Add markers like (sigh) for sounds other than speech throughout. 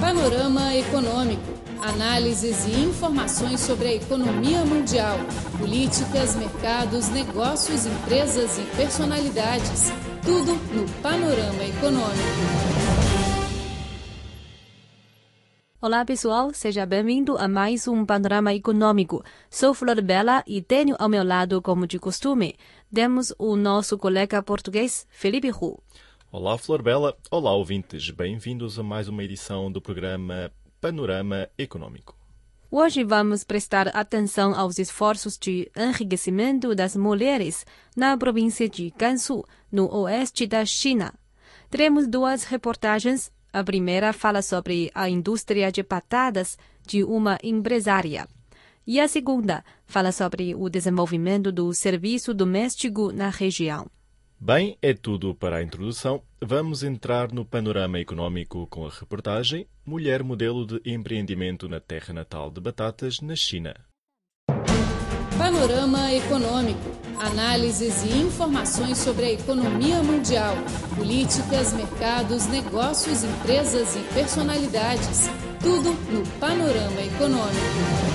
Panorama Econômico. Análises e informações sobre a economia mundial, políticas, mercados, negócios, empresas e personalidades. Tudo no Panorama Econômico. Olá pessoal, seja bem-vindo a mais um Panorama Econômico. Sou Flor Bela e tenho ao meu lado, como de costume, temos o nosso colega português, Felipe Hu. Olá, Flor Bela. Olá, ouvintes. Bem-vindos a mais uma edição do programa Panorama Econômico. Hoje vamos prestar atenção aos esforços de enriquecimento das mulheres na província de Gansu, no oeste da China. Teremos duas reportagens. A primeira fala sobre a indústria de batatas de uma empresária. E a segunda fala sobre o desenvolvimento do serviço doméstico na região. Bem, é tudo para a introdução. Vamos entrar no panorama econômico com a reportagem Mulher Modelo de Empreendimento na Terra Natal de Batatas, na China. Panorama Econômico. Análises e informações sobre a economia mundial, políticas, mercados, negócios, empresas e personalidades. Tudo no Panorama Econômico.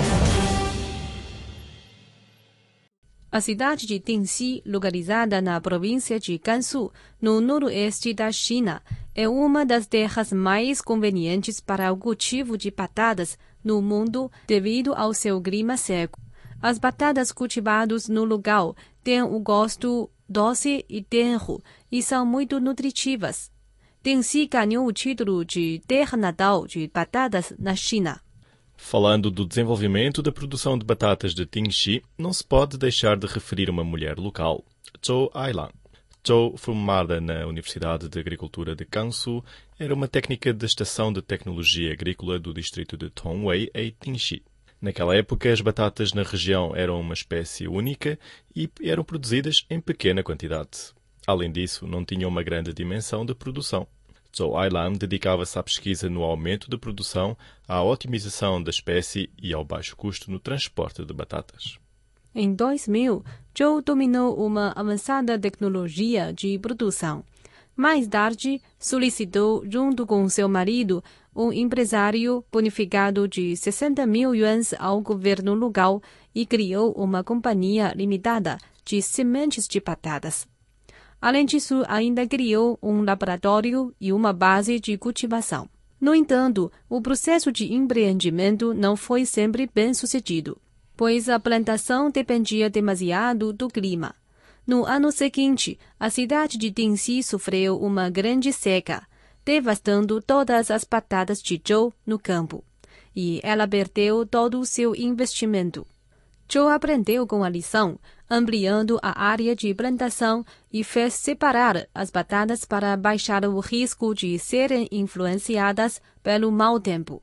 A cidade de Dingxi, localizada na província de Gansu, no noroeste da China, é uma das terras mais convenientes para o cultivo de batatas no mundo devido ao seu clima seco. As batatas cultivadas no lugar têm o gosto doce e tenro e são muito nutritivas. Dingxi ganhou o título de terra natal de batatas na China. Falando do desenvolvimento da produção de batatas de Tingxi, não se pode deixar de referir uma mulher local, Zhou Ailan. Zhou, formada na Universidade de Agricultura de Gansu, era uma técnica da Estação de Tecnologia Agrícola do distrito de Tongwei, em Tingxi. Naquela época, as batatas na região eram uma espécie única e eram produzidas em pequena quantidade. Além disso, não tinham uma grande dimensão de produção. Zhou Ailan dedicava-se à pesquisa no aumento de produção, à otimização da espécie e ao baixo custo no transporte de batatas. Em 2000, Zhou dominou uma avançada tecnologia de produção. Mais tarde, solicitou, junto com seu marido, um empresário bonificado de 60 mil yuans ao governo local e criou uma companhia limitada de sementes de batatas. Além disso, ainda criou um laboratório e uma base de cultivação. No entanto, o processo de empreendimento não foi sempre bem sucedido, pois a plantação dependia demasiado do clima. No ano seguinte, a cidade de Dingxi sofreu uma grande seca, devastando todas as batatas de Zhou no campo, e ela perdeu todo o seu investimento. Zhou aprendeu com a lição, ampliando a área de plantação e fez separar as batatas para baixar o risco de serem influenciadas pelo mau tempo.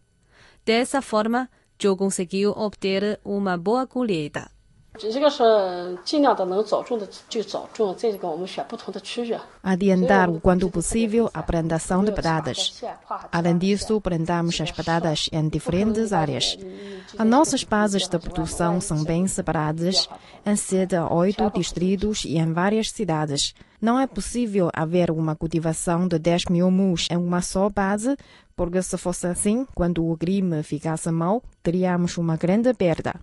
Dessa forma, Zhou conseguiu obter uma boa colheita. Adiantar o quanto possível a plantação de pedadas. Além disso, prendamos as pedadas em diferentes áreas. As nossas bases de produção são bem separadas, em sede a oito distritos e em várias cidades. Não é possível haver uma cultivação de 10 mil mus em uma só base, porque se fosse assim, quando o crime ficasse mal, teríamos uma grande perda.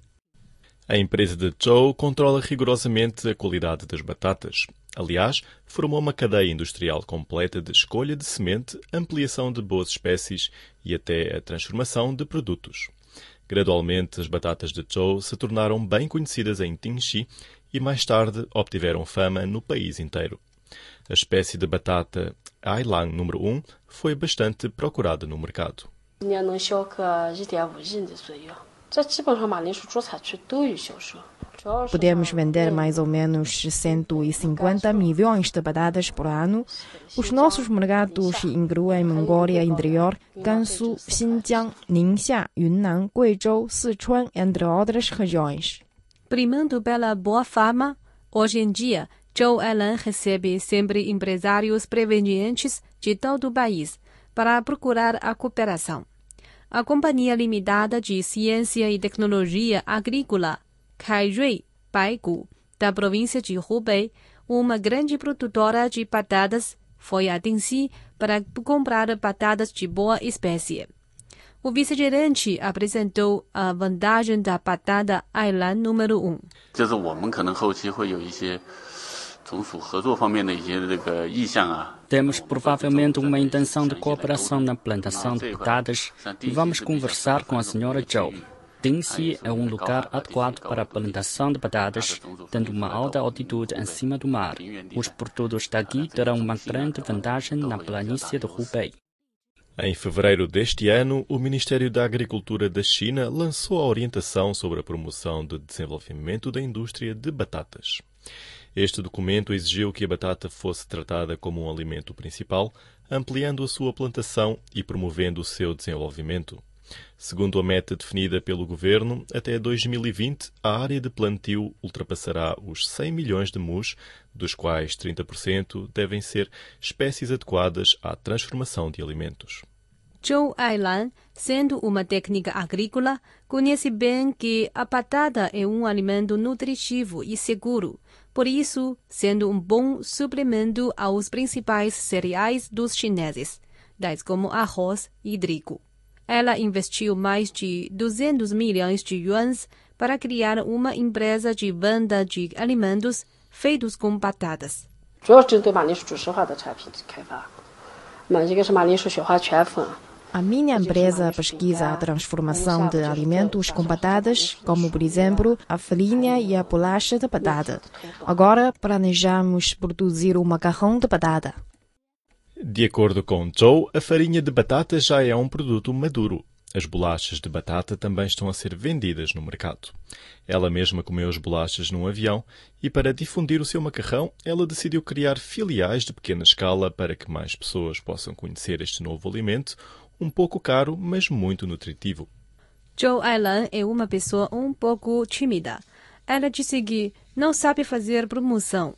A empresa de Zhou controla rigorosamente a qualidade das batatas. Aliás, formou uma cadeia industrial completa de escolha de semente, ampliação de boas espécies e até a transformação de produtos. Gradualmente, as batatas de Zhou se tornaram bem conhecidas em Tingxi e mais tarde obtiveram fama no país inteiro. A espécie de batata Ailan número 1 foi bastante procurada no mercado. Podemos vender mais ou menos 150 milhões de batatas por ano. Os nossos mercados incluem Mongólia Interior, Gansu, Xinjiang, Ningxia, Yunnan, Guizhou, Sichuan, entre outras regiões. Primando pela boa fama, hoje em dia, Zhou Elan recebe sempre empresários provenientes de todo o país para procurar a cooperação. A Companhia Limitada de Ciência e Tecnologia Agrícola, Kairui Baigu, da província de Hubei, uma grande produtora de batatas, foi a Dingxi para comprar batatas de boa espécie. O vice-gerente apresentou a vantagem da batata Ailan número 1. Um. Temos provavelmente uma intenção de cooperação na plantação de batatas e vamos conversar com a senhora Zhou. Dingxi é um lugar adequado para a plantação de batatas, tendo uma alta altitude em cima do mar. Os produtos daqui terão uma grande vantagem na planície de Hubei. Em fevereiro deste ano, o Ministério da Agricultura da China lançou a orientação sobre a promoção de desenvolvimento da indústria de batatas. Este documento exigiu que a batata fosse tratada como um alimento principal, ampliando a sua plantação e promovendo o seu desenvolvimento. Segundo a meta definida pelo governo, até 2020 a área de plantio ultrapassará os 100 milhões de mus, dos quais 30% devem ser espécies adequadas à transformação de alimentos. Zhou Ailan, sendo uma técnica agrícola, conhece bem que a batata é um alimento nutritivo e seguro, por isso, sendo um bom suplemento aos principais cereais dos chineses, tais como arroz e trigo. Ela investiu mais de 200 milhões de yuans para criar uma empresa de venda de alimentos feitos com batatas. A minha empresa pesquisa a transformação de alimentos com batatas, como por exemplo a farinha e a bolacha de batata. Agora planejamos produzir o macarrão de batata. De acordo com Zhou, a farinha de batata já é um produto maduro. As bolachas de batata também estão a ser vendidas no mercado. Ela mesma comeu as bolachas num avião e, para difundir o seu macarrão, ela decidiu criar filiais de pequena escala para que mais pessoas possam conhecer este novo alimento, um pouco caro, mas muito nutritivo. Zhou Ailan é uma pessoa um pouco tímida. Ela disse que não sabe fazer promoção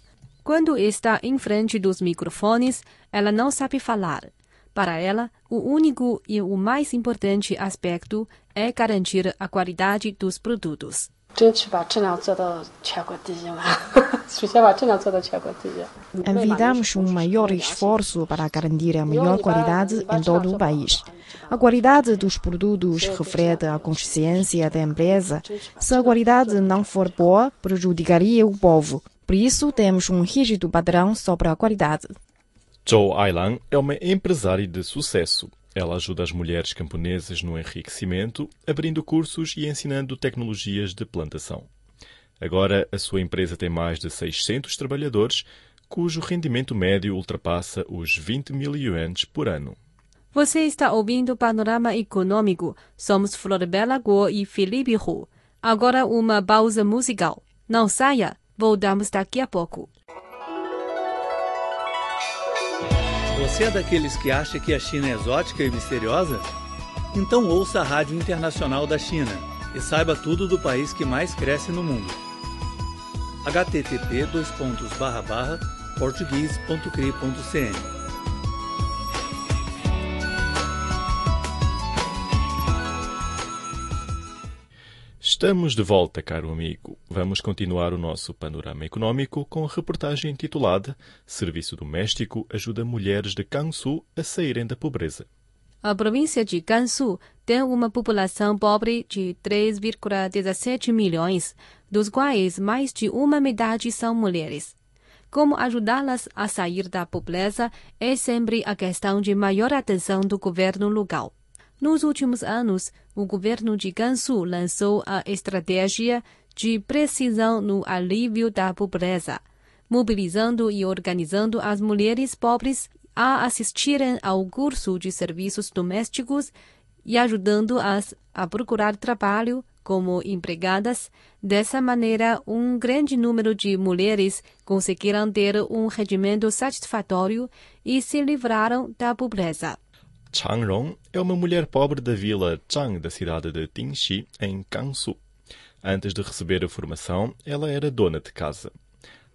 quando está em frente dos microfones, ela não sabe falar. Para ela, o único e o mais importante aspecto é garantir a qualidade dos produtos. Envidamos (laughs) um maior esforço para garantir a melhor qualidade em todo o país. A qualidade dos produtos reflete a consciência da empresa. Se a qualidade não for boa, prejudicaria o povo. Por isso, temos um rígido padrão sobre a qualidade. Zhou Ailan é uma empresária de sucesso. Ela ajuda as mulheres camponesas no enriquecimento, abrindo cursos e ensinando tecnologias de plantação. Agora, a sua empresa tem mais de 600 trabalhadores, cujo rendimento médio ultrapassa os 20 mil yuans por ano. Você está ouvindo o Panorama Econômico. Somos Florbela Guo e Felipe Hu. Agora uma pausa musical. Não saia! Voltamos daqui a pouco. Você é daqueles que acha que a China é exótica e misteriosa? Então ouça a Rádio Internacional da China e saiba tudo do país que mais cresce no mundo. http Estamos de volta, caro amigo. Vamos continuar o nosso panorama econômico com a reportagem intitulada Serviço Doméstico ajuda mulheres de Gansu a saírem da pobreza. A província de Gansu tem uma população pobre de 3,17 milhões, dos quais mais de uma metade são mulheres. Como ajudá-las a sair da pobreza é sempre a questão de maior atenção do governo local. Nos últimos anos, o governo de Gansu lançou a estratégia de precisão no alívio da pobreza, mobilizando e organizando as mulheres pobres a assistirem ao curso de serviços domésticos e ajudando-as a procurar trabalho como empregadas. Dessa maneira, um grande número de mulheres conseguiram ter um rendimento satisfatório e se livraram da pobreza. Chang Rong é uma mulher pobre da vila Zhang da cidade de Dingxi, em Gansu. Antes de receber a formação, ela era dona de casa.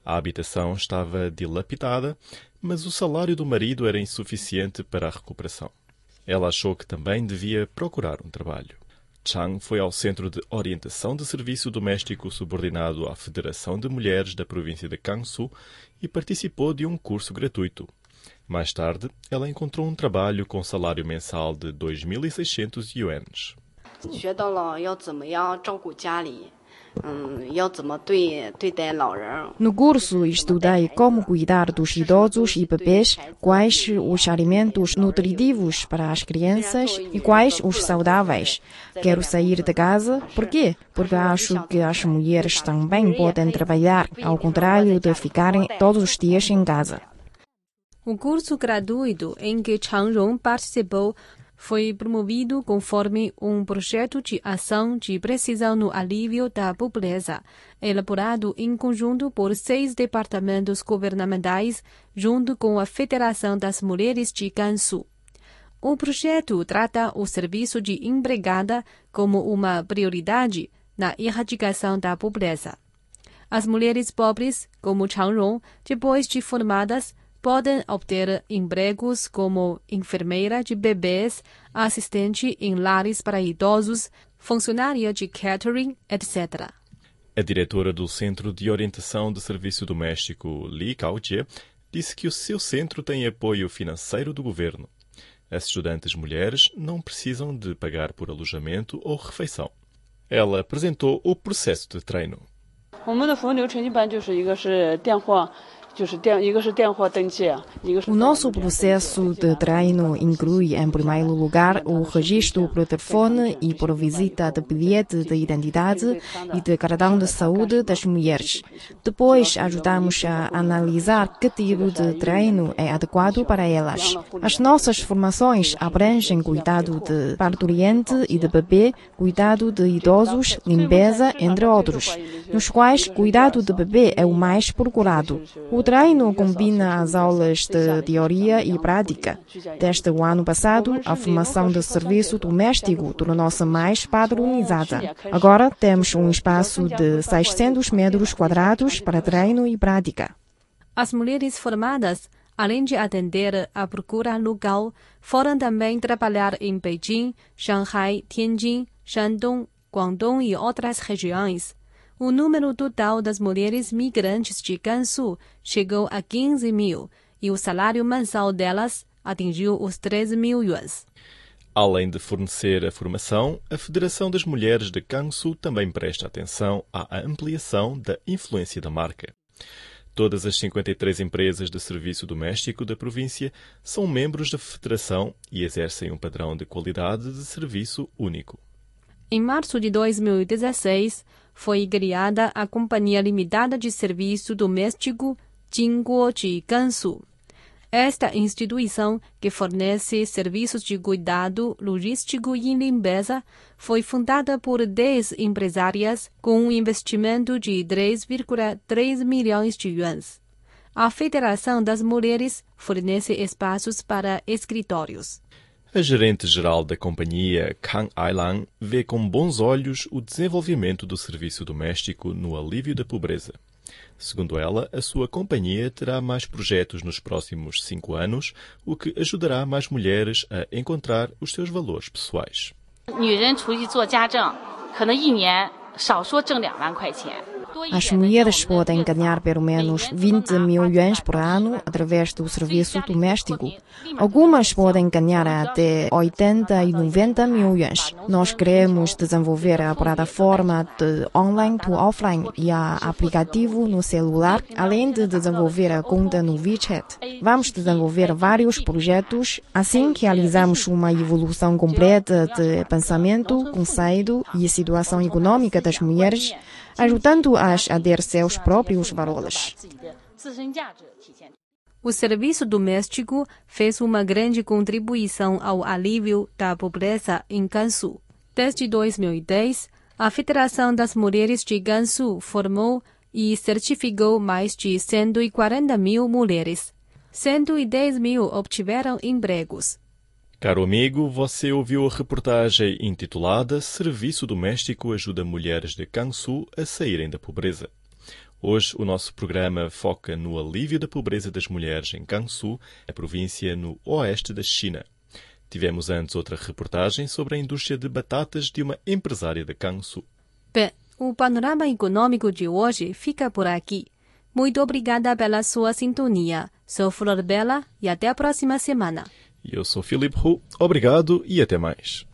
A habitação estava dilapidada, mas o salário do marido era insuficiente para a recuperação. Ela achou que também devia procurar um trabalho. Chang foi ao Centro de Orientação de Serviço Doméstico subordinado à Federação de Mulheres da província de Gansu e participou de um curso gratuito. Mais tarde, ela encontrou um trabalho com salário mensal de 2.600 yuans. No curso, estudei como cuidar dos idosos e bebês, quais os alimentos nutritivos para as crianças e quais os saudáveis. Quero sair de casa, por quê? Porque acho que as mulheres também podem trabalhar, ao contrário de ficarem todos os dias em casa. O curso gratuito em que Chang Rong participou foi promovido conforme um projeto de ação de precisão no alívio da pobreza, elaborado em conjunto por seis departamentos governamentais, junto com a Federação das Mulheres de Gansu. O projeto trata o serviço de empregada como uma prioridade na erradicação da pobreza. As mulheres pobres, como Changrong, depois de formadas, podem obter empregos como enfermeira de bebês, assistente em lares para idosos, funcionária de catering, etc. A diretora do Centro de Orientação de Serviço Doméstico, Li Kaojie, disse que o seu centro tem apoio financeiro do governo. As estudantes mulheres não precisam de pagar por alojamento ou refeição. Ela apresentou o processo de treino. 我们的服务流程一般就是一个是电话 o nosso processo de treino inclui, em primeiro lugar, o registro por telefone e por visita de bilhete de identidade e de cartão de saúde das mulheres. Depois, ajudamos a analisar que tipo de treino é adequado para elas. As nossas formações abrangem cuidado de parturiente e de bebê, cuidado de idosos, limpeza, entre outros, nos quais cuidado de bebê é o mais procurado. O treino combina as aulas de teoria e prática. Desde o ano passado, a formação de serviço doméstico tornou-se mais padronizada. Agora temos um espaço de 600 metros quadrados para treino e prática. As mulheres formadas, além de atender à procura local, foram também trabalhar em Beijing, Shanghai, Tianjin, Shandong, Guangdong e outras regiões o número total das mulheres migrantes de Gansu chegou a 15 mil e o salário mensal delas atingiu os 13 mil yuans. Além de fornecer a formação, a Federação das Mulheres de Gansu também presta atenção à ampliação da influência da marca. Todas as 53 empresas de serviço doméstico da província são membros da Federação e exercem um padrão de qualidade de serviço único. Em março de 2016, foi criada a Companhia Limitada de Serviço Doméstico Jingguo de Gansu. Esta instituição, que fornece serviços de cuidado logístico e limpeza, foi fundada por 10 empresárias com um investimento de 3,3 milhões de yuans. A Federação das Mulheres fornece espaços para escritórios. A gerente-geral da companhia, Kang Ailan, vê com bons olhos o desenvolvimento do serviço doméstico no alívio da pobreza. Segundo ela, a sua companhia terá mais projetos nos próximos cinco anos, o que ajudará mais mulheres a encontrar os seus valores pessoais. 女人出去做家政，可能一年少说挣两万块钱。 as mulheres podem ganhar pelo menos 20 mil yuans por ano através do serviço doméstico. Algumas podem ganhar até 80 e 90 mil yuans. Nós queremos desenvolver a plataforma de online to offline e a aplicativo no celular, além de desenvolver a conta no WeChat. Vamos desenvolver vários projetos, assim que realizamos uma evolução completa de pensamento, conceito e situação econômica das mulheres ajudando-as a ter seus próprios valores. O serviço doméstico fez uma grande contribuição ao alívio da pobreza em Gansu. Desde 2010, a Federação das Mulheres de Gansu formou e certificou mais de 140 mil mulheres. 110 mil obtiveram empregos. Caro amigo, você ouviu a reportagem intitulada Serviço Doméstico ajuda mulheres de Gansu a saírem da pobreza. Hoje o nosso programa foca no alívio da pobreza das mulheres em Gansu, a província no oeste da China. Tivemos antes outra reportagem sobre a indústria de batatas de uma empresária de Gansu. Bem, o panorama econômico de hoje fica por aqui. Muito obrigada pela sua sintonia. Sou Flor Bela e até a próxima semana. E eu sou Filipe Hu. Obrigado e até mais.